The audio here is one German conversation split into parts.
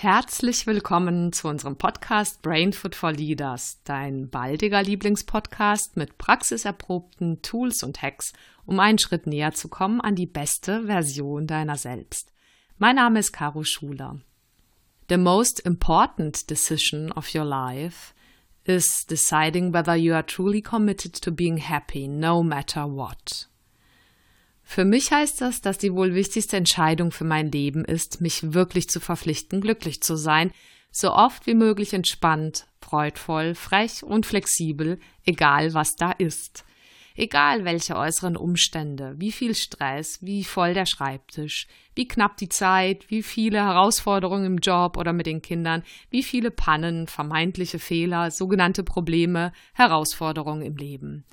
Herzlich willkommen zu unserem Podcast Brain Food for Leaders, dein baldiger Lieblingspodcast mit praxiserprobten Tools und Hacks, um einen Schritt näher zu kommen an die beste Version deiner selbst. Mein Name ist Caro Schuler. The most important decision of your life is deciding whether you are truly committed to being happy, no matter what. Für mich heißt das, dass die wohl wichtigste Entscheidung für mein Leben ist, mich wirklich zu verpflichten, glücklich zu sein, so oft wie möglich entspannt, freudvoll, frech und flexibel, egal was da ist. Egal welche äußeren Umstände, wie viel Stress, wie voll der Schreibtisch, wie knapp die Zeit, wie viele Herausforderungen im Job oder mit den Kindern, wie viele Pannen, vermeintliche Fehler, sogenannte Probleme, Herausforderungen im Leben.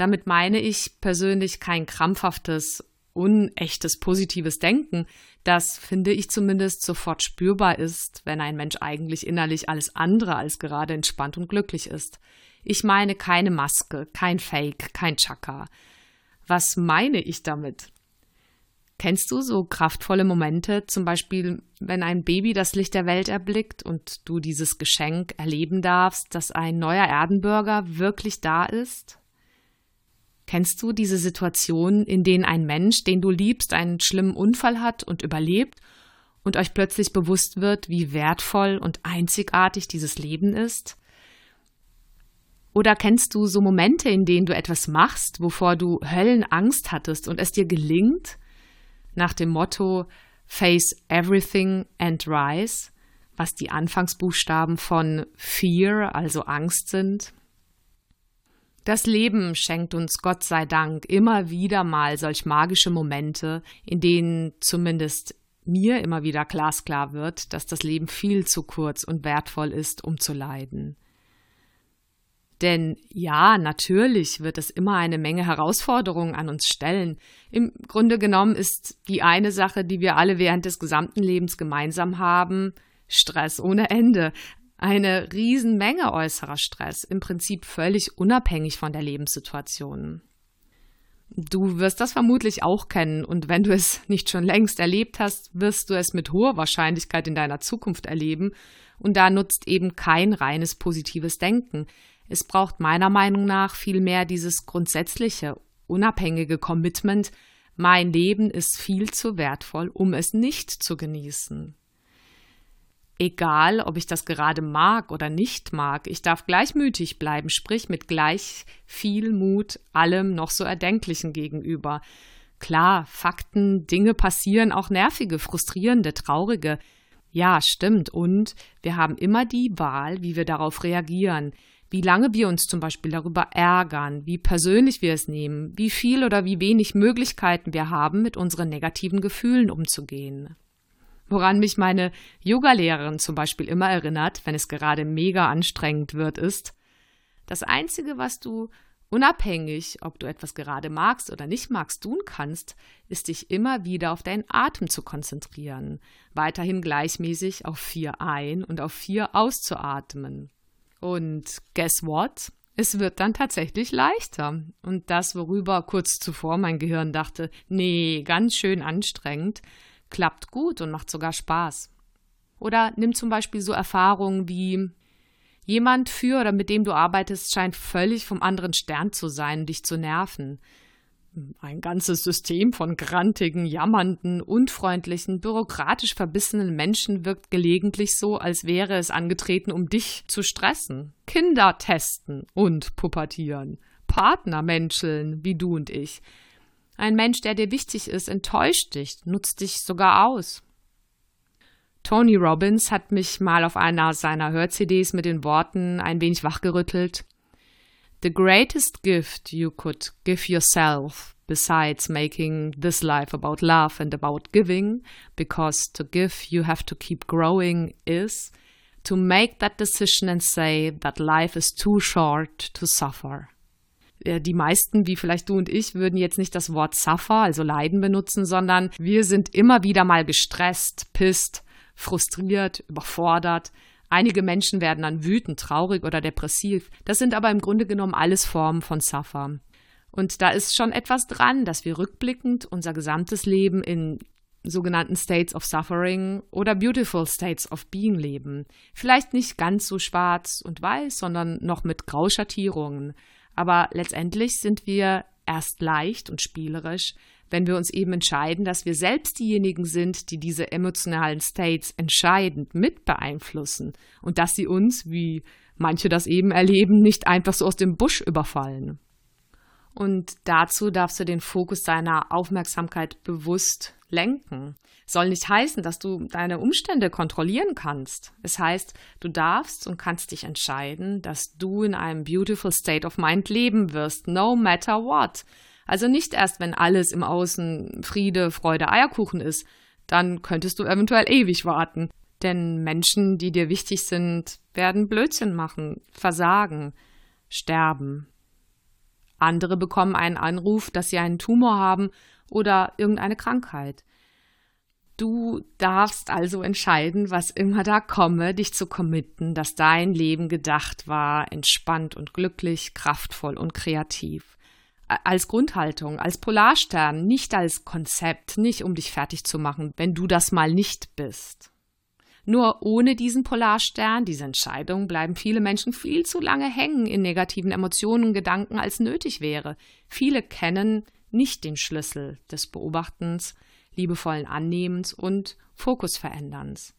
Damit meine ich persönlich kein krampfhaftes, unechtes, positives Denken, das, finde ich zumindest, sofort spürbar ist, wenn ein Mensch eigentlich innerlich alles andere als gerade entspannt und glücklich ist. Ich meine keine Maske, kein Fake, kein Chaka. Was meine ich damit? Kennst du so kraftvolle Momente, zum Beispiel, wenn ein Baby das Licht der Welt erblickt und du dieses Geschenk erleben darfst, dass ein neuer Erdenbürger wirklich da ist? Kennst du diese Situation, in denen ein Mensch, den du liebst, einen schlimmen Unfall hat und überlebt und euch plötzlich bewusst wird, wie wertvoll und einzigartig dieses Leben ist? Oder kennst du so Momente, in denen du etwas machst, wovor du Höllenangst hattest und es dir gelingt? Nach dem Motto Face Everything and Rise, was die Anfangsbuchstaben von Fear, also Angst sind. Das Leben schenkt uns Gott sei Dank immer wieder mal solch magische Momente, in denen zumindest mir immer wieder glasklar wird, dass das Leben viel zu kurz und wertvoll ist, um zu leiden. Denn ja, natürlich wird es immer eine Menge Herausforderungen an uns stellen. Im Grunde genommen ist die eine Sache, die wir alle während des gesamten Lebens gemeinsam haben, Stress ohne Ende. Eine Riesenmenge äußerer Stress, im Prinzip völlig unabhängig von der Lebenssituation. Du wirst das vermutlich auch kennen und wenn du es nicht schon längst erlebt hast, wirst du es mit hoher Wahrscheinlichkeit in deiner Zukunft erleben und da nutzt eben kein reines positives Denken. Es braucht meiner Meinung nach vielmehr dieses grundsätzliche, unabhängige Commitment, mein Leben ist viel zu wertvoll, um es nicht zu genießen egal ob ich das gerade mag oder nicht mag. Ich darf gleichmütig bleiben, sprich mit gleich viel Mut allem noch so Erdenklichen gegenüber. Klar, Fakten, Dinge passieren, auch nervige, frustrierende, traurige. Ja, stimmt. Und wir haben immer die Wahl, wie wir darauf reagieren, wie lange wir uns zum Beispiel darüber ärgern, wie persönlich wir es nehmen, wie viel oder wie wenig Möglichkeiten wir haben, mit unseren negativen Gefühlen umzugehen. Woran mich meine Yogalehrerin zum Beispiel immer erinnert, wenn es gerade mega anstrengend wird, ist, das Einzige, was du unabhängig, ob du etwas gerade magst oder nicht magst, tun kannst, ist dich immer wieder auf deinen Atem zu konzentrieren, weiterhin gleichmäßig auf vier ein- und auf vier auszuatmen. Und guess what? Es wird dann tatsächlich leichter. Und das, worüber kurz zuvor mein Gehirn dachte, nee, ganz schön anstrengend, klappt gut und macht sogar Spaß. Oder nimm zum Beispiel so Erfahrungen wie jemand für oder mit dem du arbeitest scheint völlig vom anderen Stern zu sein, dich zu nerven. Ein ganzes System von grantigen, jammernden, unfreundlichen, bürokratisch verbissenen Menschen wirkt gelegentlich so, als wäre es angetreten, um dich zu stressen. Kinder testen und pubertieren. Partner menscheln, wie du und ich. Ein Mensch, der dir wichtig ist, enttäuscht dich, nutzt dich sogar aus. Tony Robbins hat mich mal auf einer seiner Hör-CDs mit den Worten ein wenig wachgerüttelt. The greatest gift you could give yourself, besides making this life about love and about giving, because to give you have to keep growing, is to make that decision and say that life is too short to suffer. Die meisten, wie vielleicht du und ich, würden jetzt nicht das Wort suffer, also leiden benutzen, sondern wir sind immer wieder mal gestresst, pisst, frustriert, überfordert. Einige Menschen werden dann wütend, traurig oder depressiv. Das sind aber im Grunde genommen alles Formen von Suffer. Und da ist schon etwas dran, dass wir rückblickend unser gesamtes Leben in sogenannten States of Suffering oder Beautiful States of Being leben. Vielleicht nicht ganz so schwarz und weiß, sondern noch mit Grauschattierungen. Aber letztendlich sind wir erst leicht und spielerisch, wenn wir uns eben entscheiden, dass wir selbst diejenigen sind, die diese emotionalen States entscheidend mit beeinflussen und dass sie uns, wie manche das eben erleben, nicht einfach so aus dem Busch überfallen. Und dazu darfst du den Fokus deiner Aufmerksamkeit bewusst lenken. Soll nicht heißen, dass du deine Umstände kontrollieren kannst. Es heißt, du darfst und kannst dich entscheiden, dass du in einem beautiful state of mind leben wirst, no matter what. Also nicht erst, wenn alles im Außen Friede, Freude, Eierkuchen ist, dann könntest du eventuell ewig warten. Denn Menschen, die dir wichtig sind, werden Blödsinn machen, versagen, sterben. Andere bekommen einen Anruf, dass sie einen Tumor haben oder irgendeine Krankheit. Du darfst also entscheiden, was immer da komme, dich zu committen, dass dein Leben gedacht war, entspannt und glücklich, kraftvoll und kreativ als Grundhaltung, als Polarstern, nicht als Konzept, nicht um dich fertig zu machen, wenn du das mal nicht bist. Nur ohne diesen Polarstern, diese Entscheidung, bleiben viele Menschen viel zu lange hängen in negativen Emotionen und Gedanken, als nötig wäre. Viele kennen nicht den Schlüssel des Beobachtens, liebevollen Annehmens und Fokusveränderns.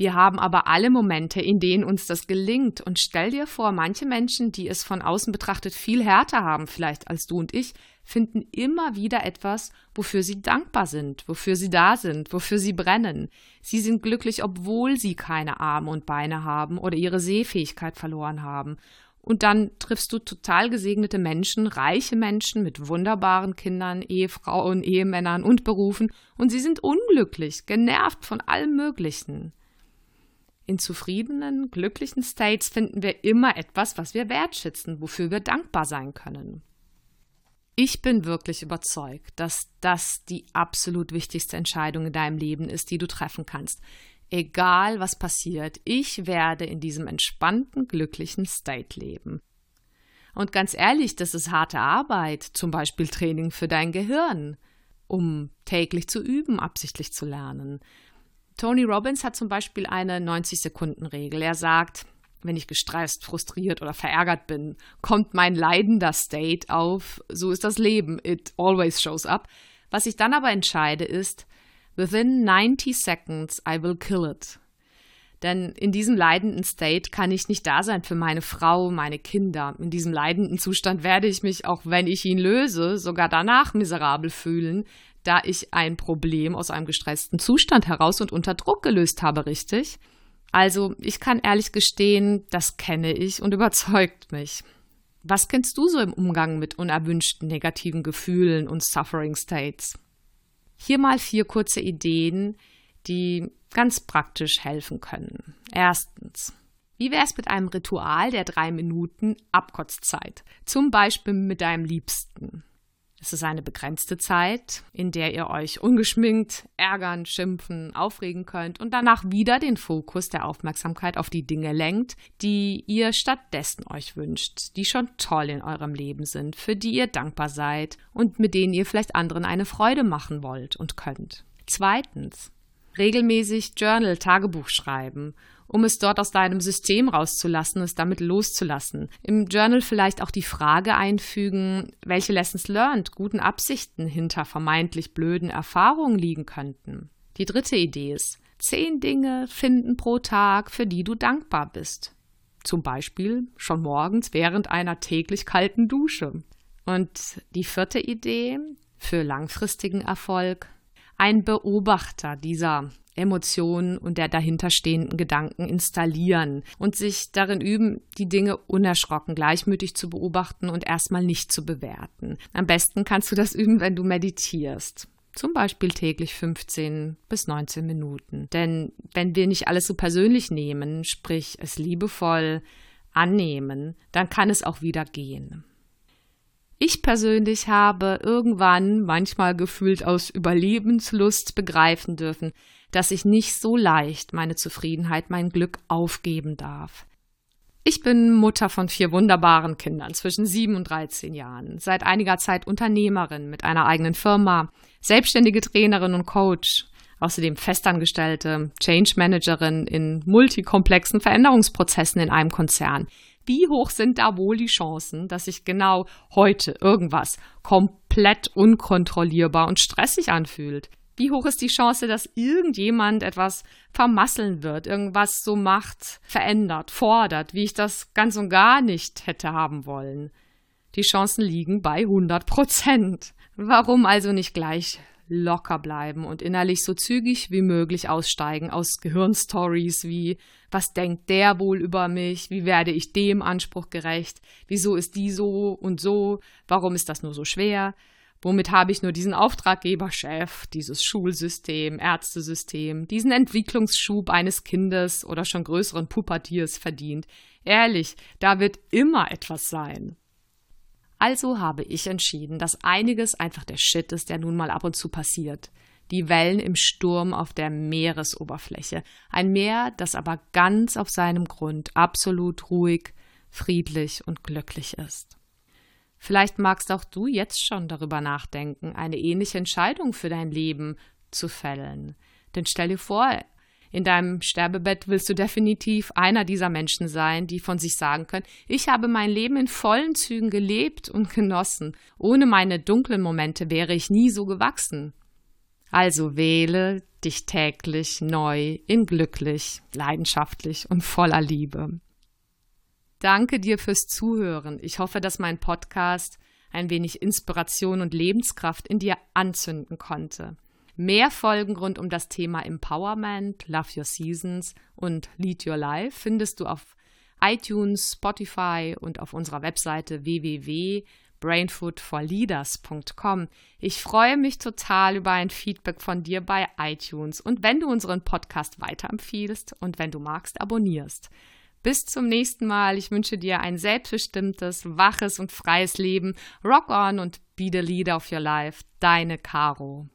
Wir haben aber alle Momente, in denen uns das gelingt. Und stell dir vor, manche Menschen, die es von außen betrachtet viel härter haben, vielleicht als du und ich, finden immer wieder etwas, wofür sie dankbar sind, wofür sie da sind, wofür sie brennen. Sie sind glücklich, obwohl sie keine Arme und Beine haben oder ihre Sehfähigkeit verloren haben. Und dann triffst du total gesegnete Menschen, reiche Menschen mit wunderbaren Kindern, Ehefrauen, Ehemännern und Berufen, und sie sind unglücklich, genervt von allem Möglichen. In zufriedenen, glücklichen States finden wir immer etwas, was wir wertschätzen, wofür wir dankbar sein können. Ich bin wirklich überzeugt, dass das die absolut wichtigste Entscheidung in deinem Leben ist, die du treffen kannst. Egal was passiert, ich werde in diesem entspannten, glücklichen State leben. Und ganz ehrlich, das ist harte Arbeit, zum Beispiel Training für dein Gehirn, um täglich zu üben, absichtlich zu lernen. Tony Robbins hat zum Beispiel eine 90-Sekunden-Regel. Er sagt, wenn ich gestresst, frustriert oder verärgert bin, kommt mein leidender State auf. So ist das Leben. It always shows up. Was ich dann aber entscheide ist, within 90 seconds I will kill it. Denn in diesem leidenden State kann ich nicht da sein für meine Frau, meine Kinder. In diesem leidenden Zustand werde ich mich, auch wenn ich ihn löse, sogar danach miserabel fühlen, da ich ein Problem aus einem gestressten Zustand heraus und unter Druck gelöst habe, richtig? Also, ich kann ehrlich gestehen, das kenne ich und überzeugt mich. Was kennst du so im Umgang mit unerwünschten negativen Gefühlen und Suffering States? Hier mal vier kurze Ideen, die ganz praktisch helfen können. Erstens. Wie wäre es mit einem Ritual der drei Minuten Abkotzzeit? Zum Beispiel mit deinem Liebsten. Es ist eine begrenzte Zeit, in der ihr euch ungeschminkt ärgern, schimpfen, aufregen könnt und danach wieder den Fokus der Aufmerksamkeit auf die Dinge lenkt, die ihr stattdessen euch wünscht, die schon toll in eurem Leben sind, für die ihr dankbar seid und mit denen ihr vielleicht anderen eine Freude machen wollt und könnt. Zweitens, regelmäßig Journal, Tagebuch schreiben um es dort aus deinem System rauszulassen, es damit loszulassen. Im Journal vielleicht auch die Frage einfügen, welche Lessons learned, guten Absichten hinter vermeintlich blöden Erfahrungen liegen könnten. Die dritte Idee ist, zehn Dinge finden pro Tag, für die du dankbar bist. Zum Beispiel schon morgens während einer täglich kalten Dusche. Und die vierte Idee für langfristigen Erfolg, ein Beobachter dieser Emotionen und der dahinterstehenden Gedanken installieren und sich darin üben, die Dinge unerschrocken, gleichmütig zu beobachten und erstmal nicht zu bewerten. Am besten kannst du das üben, wenn du meditierst. Zum Beispiel täglich 15 bis 19 Minuten. Denn wenn wir nicht alles so persönlich nehmen, sprich es liebevoll annehmen, dann kann es auch wieder gehen. Ich persönlich habe irgendwann, manchmal gefühlt aus Überlebenslust, begreifen dürfen, dass ich nicht so leicht meine Zufriedenheit, mein Glück aufgeben darf. Ich bin Mutter von vier wunderbaren Kindern zwischen sieben und 13 Jahren, seit einiger Zeit Unternehmerin mit einer eigenen Firma, selbstständige Trainerin und Coach, außerdem Festangestellte, Change Managerin in multikomplexen Veränderungsprozessen in einem Konzern. Wie hoch sind da wohl die Chancen, dass sich genau heute irgendwas komplett unkontrollierbar und stressig anfühlt? Wie hoch ist die Chance, dass irgendjemand etwas vermasseln wird, irgendwas so macht, verändert, fordert, wie ich das ganz und gar nicht hätte haben wollen? Die Chancen liegen bei 100 Prozent. Warum also nicht gleich locker bleiben und innerlich so zügig wie möglich aussteigen aus Gehirnstories wie was denkt der wohl über mich, wie werde ich dem Anspruch gerecht, wieso ist die so und so, warum ist das nur so schwer, Womit habe ich nur diesen Auftraggeber, Chef, dieses Schulsystem, Ärztesystem, diesen Entwicklungsschub eines Kindes oder schon größeren Pubertiers verdient? Ehrlich, da wird immer etwas sein. Also habe ich entschieden, dass einiges einfach der Shit ist, der nun mal ab und zu passiert. Die Wellen im Sturm auf der Meeresoberfläche. Ein Meer, das aber ganz auf seinem Grund absolut ruhig, friedlich und glücklich ist. Vielleicht magst auch du jetzt schon darüber nachdenken, eine ähnliche Entscheidung für dein Leben zu fällen. Denn stell dir vor, in deinem Sterbebett willst du definitiv einer dieser Menschen sein, die von sich sagen können, ich habe mein Leben in vollen Zügen gelebt und genossen. Ohne meine dunklen Momente wäre ich nie so gewachsen. Also wähle dich täglich neu in glücklich, leidenschaftlich und voller Liebe. Danke dir fürs Zuhören. Ich hoffe, dass mein Podcast ein wenig Inspiration und Lebenskraft in dir anzünden konnte. Mehr Folgen rund um das Thema Empowerment, Love Your Seasons und Lead Your Life findest du auf iTunes, Spotify und auf unserer Webseite www.brainfoodforleaders.com. Ich freue mich total über ein Feedback von dir bei iTunes und wenn du unseren Podcast weiterempfiehlst und wenn du magst, abonnierst. Bis zum nächsten Mal. Ich wünsche dir ein selbstbestimmtes, waches und freies Leben. Rock on und be the leader of your life. Deine Caro.